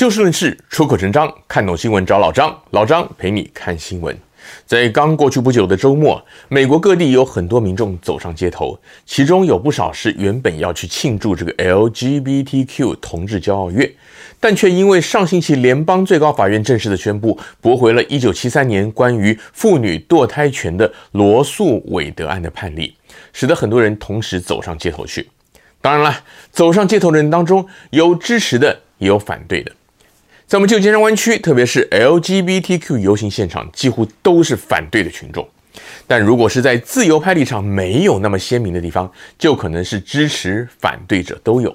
就事论事，出口成章，看懂新闻找老张，老张陪你看新闻。在刚过去不久的周末，美国各地有很多民众走上街头，其中有不少是原本要去庆祝这个 LGBTQ 同志骄傲月，但却因为上星期联邦最高法院正式的宣布驳回了1973年关于妇女堕胎权的罗诉韦德案的判例，使得很多人同时走上街头去。当然了，走上街头的人当中有支持的，也有反对的。在我们旧金山湾区，特别是 LGBTQ 游行现场，几乎都是反对的群众。但如果是在自由派立场没有那么鲜明的地方，就可能是支持、反对者都有。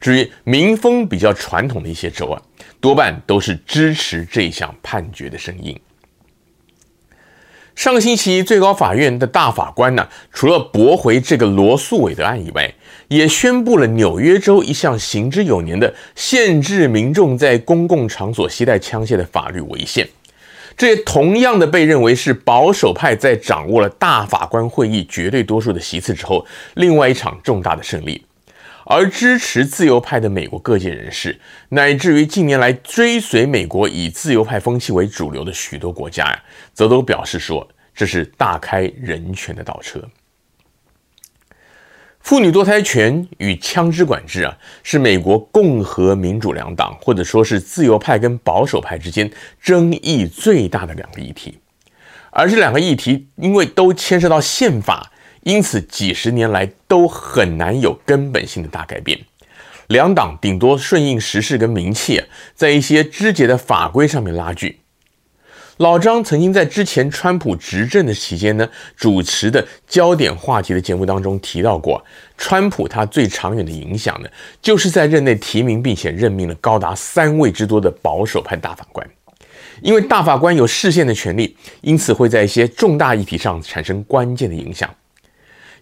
至于民风比较传统的一些州啊，多半都是支持这项判决的声音。上星期，最高法院的大法官呢，除了驳回这个罗诉韦德案以外，也宣布了纽约州一项行之有年的限制民众在公共场所携带枪械的法律违宪。这也同样的被认为是保守派在掌握了大法官会议绝对多数的席次之后，另外一场重大的胜利。而支持自由派的美国各界人士，乃至于近年来追随美国以自由派风气为主流的许多国家呀，则都表示说，这是大开人权的倒车。妇女堕胎权与枪支管制啊，是美国共和民主两党，或者说是自由派跟保守派之间争议最大的两个议题。而这两个议题，因为都牵涉到宪法。因此，几十年来都很难有根本性的大改变。两党顶多顺应时势跟名气，在一些枝节的法规上面拉锯。老张曾经在之前川普执政的期间呢，主持的焦点话题的节目当中提到过，川普他最长远的影响呢，就是在任内提名并且任命了高达三位之多的保守派大法官。因为大法官有释宪的权利，因此会在一些重大议题上产生关键的影响。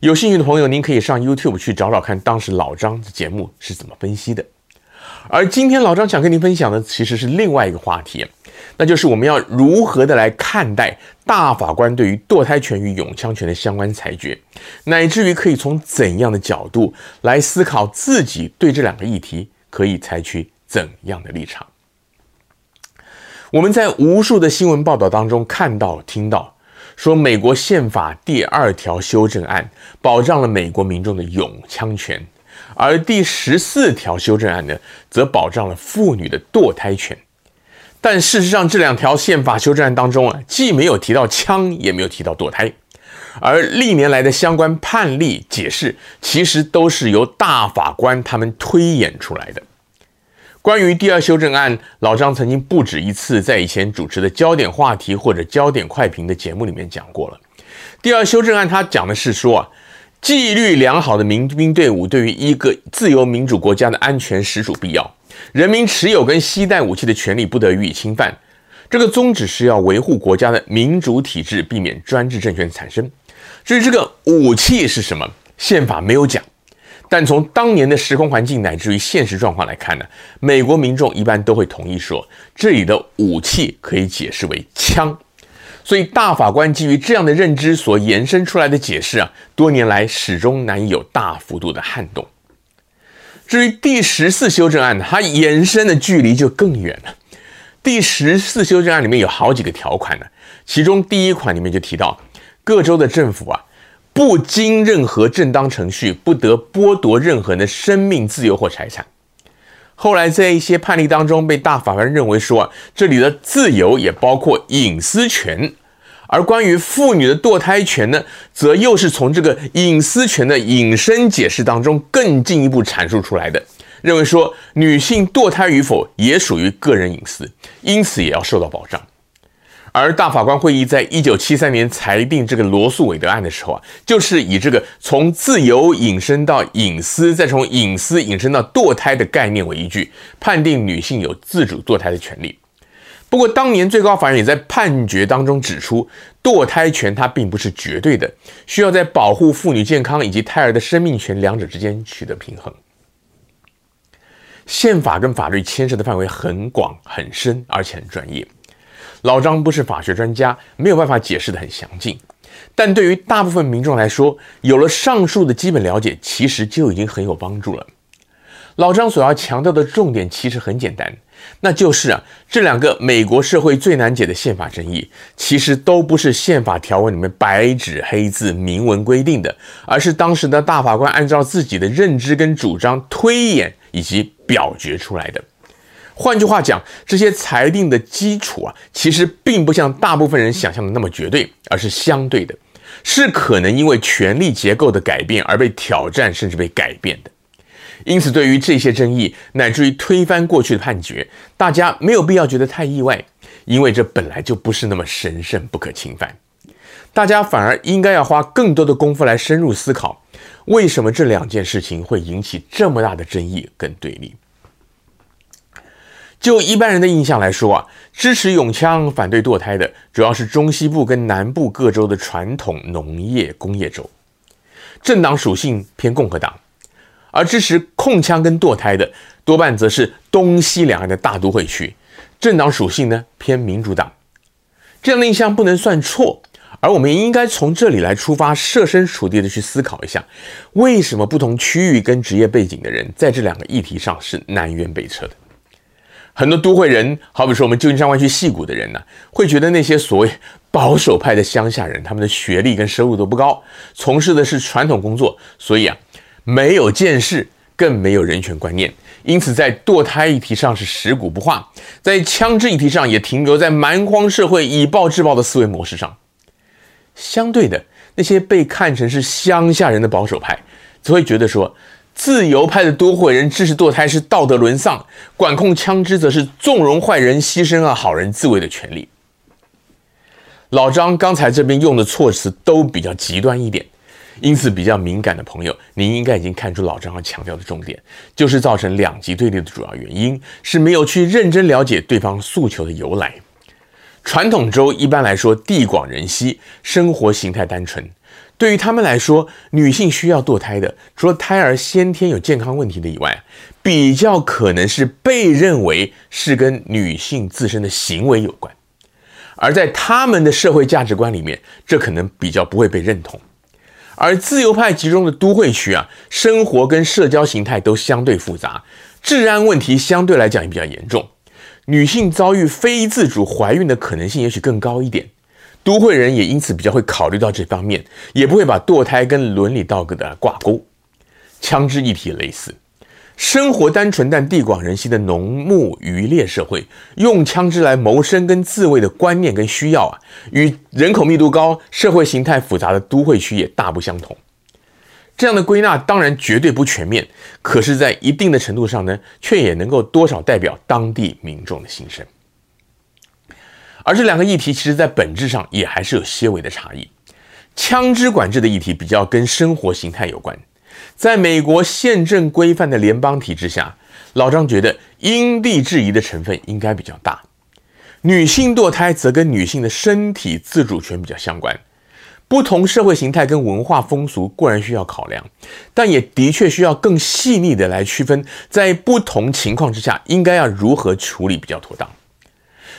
有兴趣的朋友，您可以上 YouTube 去找找看，当时老张的节目是怎么分析的。而今天老张想跟您分享的，其实是另外一个话题，那就是我们要如何的来看待大法官对于堕胎权与永枪权的相关裁决，乃至于可以从怎样的角度来思考自己对这两个议题可以采取怎样的立场。我们在无数的新闻报道当中看到、听到。说美国宪法第二条修正案保障了美国民众的拥枪权，而第十四条修正案呢，则保障了妇女的堕胎权。但事实上，这两条宪法修正案当中啊，既没有提到枪，也没有提到堕胎，而历年来的相关判例解释，其实都是由大法官他们推演出来的。关于第二修正案，老张曾经不止一次在以前主持的焦点话题或者焦点快评的节目里面讲过了。第二修正案，他讲的是说啊，纪律良好的民兵队伍对于一个自由民主国家的安全实属必要，人民持有跟携带武器的权利不得予以侵犯。这个宗旨是要维护国家的民主体制，避免专制政权产生。至于这个武器是什么，宪法没有讲。但从当年的时空环境乃至于现实状况来看呢，美国民众一般都会同意说，这里的武器可以解释为枪。所以大法官基于这样的认知所延伸出来的解释啊，多年来始终难以有大幅度的撼动。至于第十四修正案呢，它延伸的距离就更远了。第十四修正案里面有好几个条款呢，其中第一款里面就提到，各州的政府啊。不经任何正当程序，不得剥夺任何人的生命、自由或财产。后来在一些判例当中，被大法官认为说啊，这里的自由也包括隐私权，而关于妇女的堕胎权呢，则又是从这个隐私权的引申解释当中更进一步阐述出来的，认为说女性堕胎与否也属于个人隐私，因此也要受到保障。而大法官会议在一九七三年裁定这个罗诉韦德案的时候啊，就是以这个从自由引申到隐私，再从隐私引申到堕胎的概念为依据，判定女性有自主堕胎的权利。不过，当年最高法院也在判决当中指出，堕胎权它并不是绝对的，需要在保护妇女健康以及胎儿的生命权两者之间取得平衡。宪法跟法律牵涉的范围很广很深，而且很专业。老张不是法学专家，没有办法解释得很详尽。但对于大部分民众来说，有了上述的基本了解，其实就已经很有帮助了。老张所要强调的重点其实很简单，那就是啊，这两个美国社会最难解的宪法争议，其实都不是宪法条文里面白纸黑字明文规定的，而是当时的大法官按照自己的认知跟主张推演以及表决出来的。换句话讲，这些裁定的基础啊，其实并不像大部分人想象的那么绝对，而是相对的，是可能因为权力结构的改变而被挑战，甚至被改变的。因此，对于这些争议，乃至于推翻过去的判决，大家没有必要觉得太意外，因为这本来就不是那么神圣不可侵犯。大家反而应该要花更多的功夫来深入思考，为什么这两件事情会引起这么大的争议跟对立。就一般人的印象来说啊，支持永枪、反对堕胎的，主要是中西部跟南部各州的传统农业工业州，政党属性偏共和党。而支持控枪跟堕胎的，多半则是东西两岸的大都会区，政党属性呢偏民主党。这样的印象不能算错，而我们也应该从这里来出发，设身处地的去思考一下，为什么不同区域跟职业背景的人在这两个议题上是南辕北辙的？很多都会人，好比说我们旧金山湾区戏谷的人呢、会觉得那些所谓保守派的乡下人，他们的学历跟收入都不高，从事的是传统工作，所以啊。没有见识，更没有人权观念，因此在堕胎议题上是食古不化，在枪支议题上也停留在蛮荒社会以暴制暴的思维模式上。相对的，那些被看成是乡下人的保守派，则会觉得说，自由派的多会人支持堕胎是道德沦丧，管控枪支则是纵容坏人牺牲了好人自卫的权利。老张刚才这边用的措辞都比较极端一点。因此，比较敏感的朋友，您应该已经看出老张要强调的重点，就是造成两极对立的主要原因是没有去认真了解对方诉求的由来。传统州一般来说地广人稀，生活形态单纯，对于他们来说，女性需要堕胎的，除了胎儿先天有健康问题的以外，比较可能是被认为是跟女性自身的行为有关，而在他们的社会价值观里面，这可能比较不会被认同。而自由派集中的都会区啊，生活跟社交形态都相对复杂，治安问题相对来讲也比较严重，女性遭遇非自主怀孕的可能性也许更高一点，都会人也因此比较会考虑到这方面，也不会把堕胎跟伦理道德的挂钩，枪支议题类似。生活单纯但地广人稀的农牧渔猎社会，用枪支来谋生跟自卫的观念跟需要啊，与人口密度高、社会形态复杂的都会区也大不相同。这样的归纳当然绝对不全面，可是，在一定的程度上呢，却也能够多少代表当地民众的心声。而这两个议题，其实在本质上也还是有些微的差异。枪支管制的议题比较跟生活形态有关。在美国宪政规范的联邦体制下，老张觉得因地制宜的成分应该比较大。女性堕胎则跟女性的身体自主权比较相关。不同社会形态跟文化风俗固然需要考量，但也的确需要更细腻的来区分，在不同情况之下应该要如何处理比较妥当。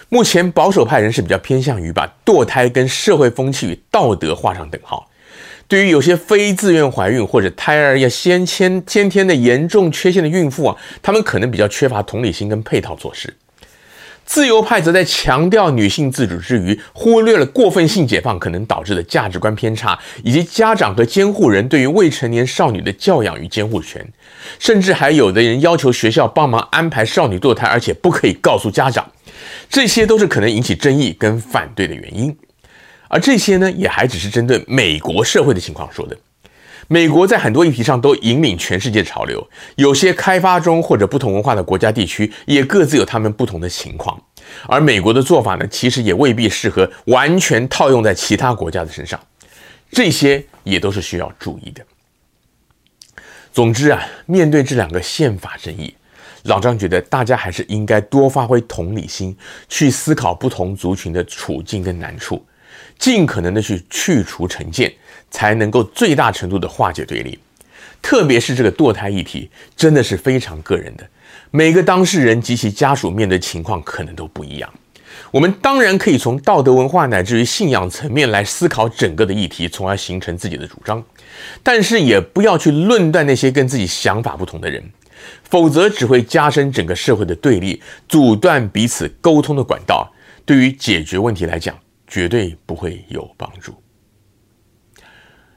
目前保守派人士比较偏向于把堕胎跟社会风气与道德画上等号。对于有些非自愿怀孕或者胎儿要先天先天的严重缺陷的孕妇啊，他们可能比较缺乏同理心跟配套措施。自由派则在强调女性自主之余，忽略了过分性解放可能导致的价值观偏差，以及家长和监护人对于未成年少女的教养与监护权，甚至还有的人要求学校帮忙安排少女堕胎，而且不可以告诉家长。这些都是可能引起争议跟反对的原因。而这些呢，也还只是针对美国社会的情况说的。美国在很多议题上都引领全世界潮流，有些开发中或者不同文化的国家地区也各自有他们不同的情况。而美国的做法呢，其实也未必适合完全套用在其他国家的身上。这些也都是需要注意的。总之啊，面对这两个宪法争议，老张觉得大家还是应该多发挥同理心，去思考不同族群的处境跟难处。尽可能的去去除成见，才能够最大程度的化解对立。特别是这个堕胎议题，真的是非常个人的，每个当事人及其家属面对情况可能都不一样。我们当然可以从道德文化乃至于信仰层面来思考整个的议题，从而形成自己的主张。但是也不要去论断那些跟自己想法不同的人，否则只会加深整个社会的对立，阻断彼此沟通的管道，对于解决问题来讲，绝对不会有帮助。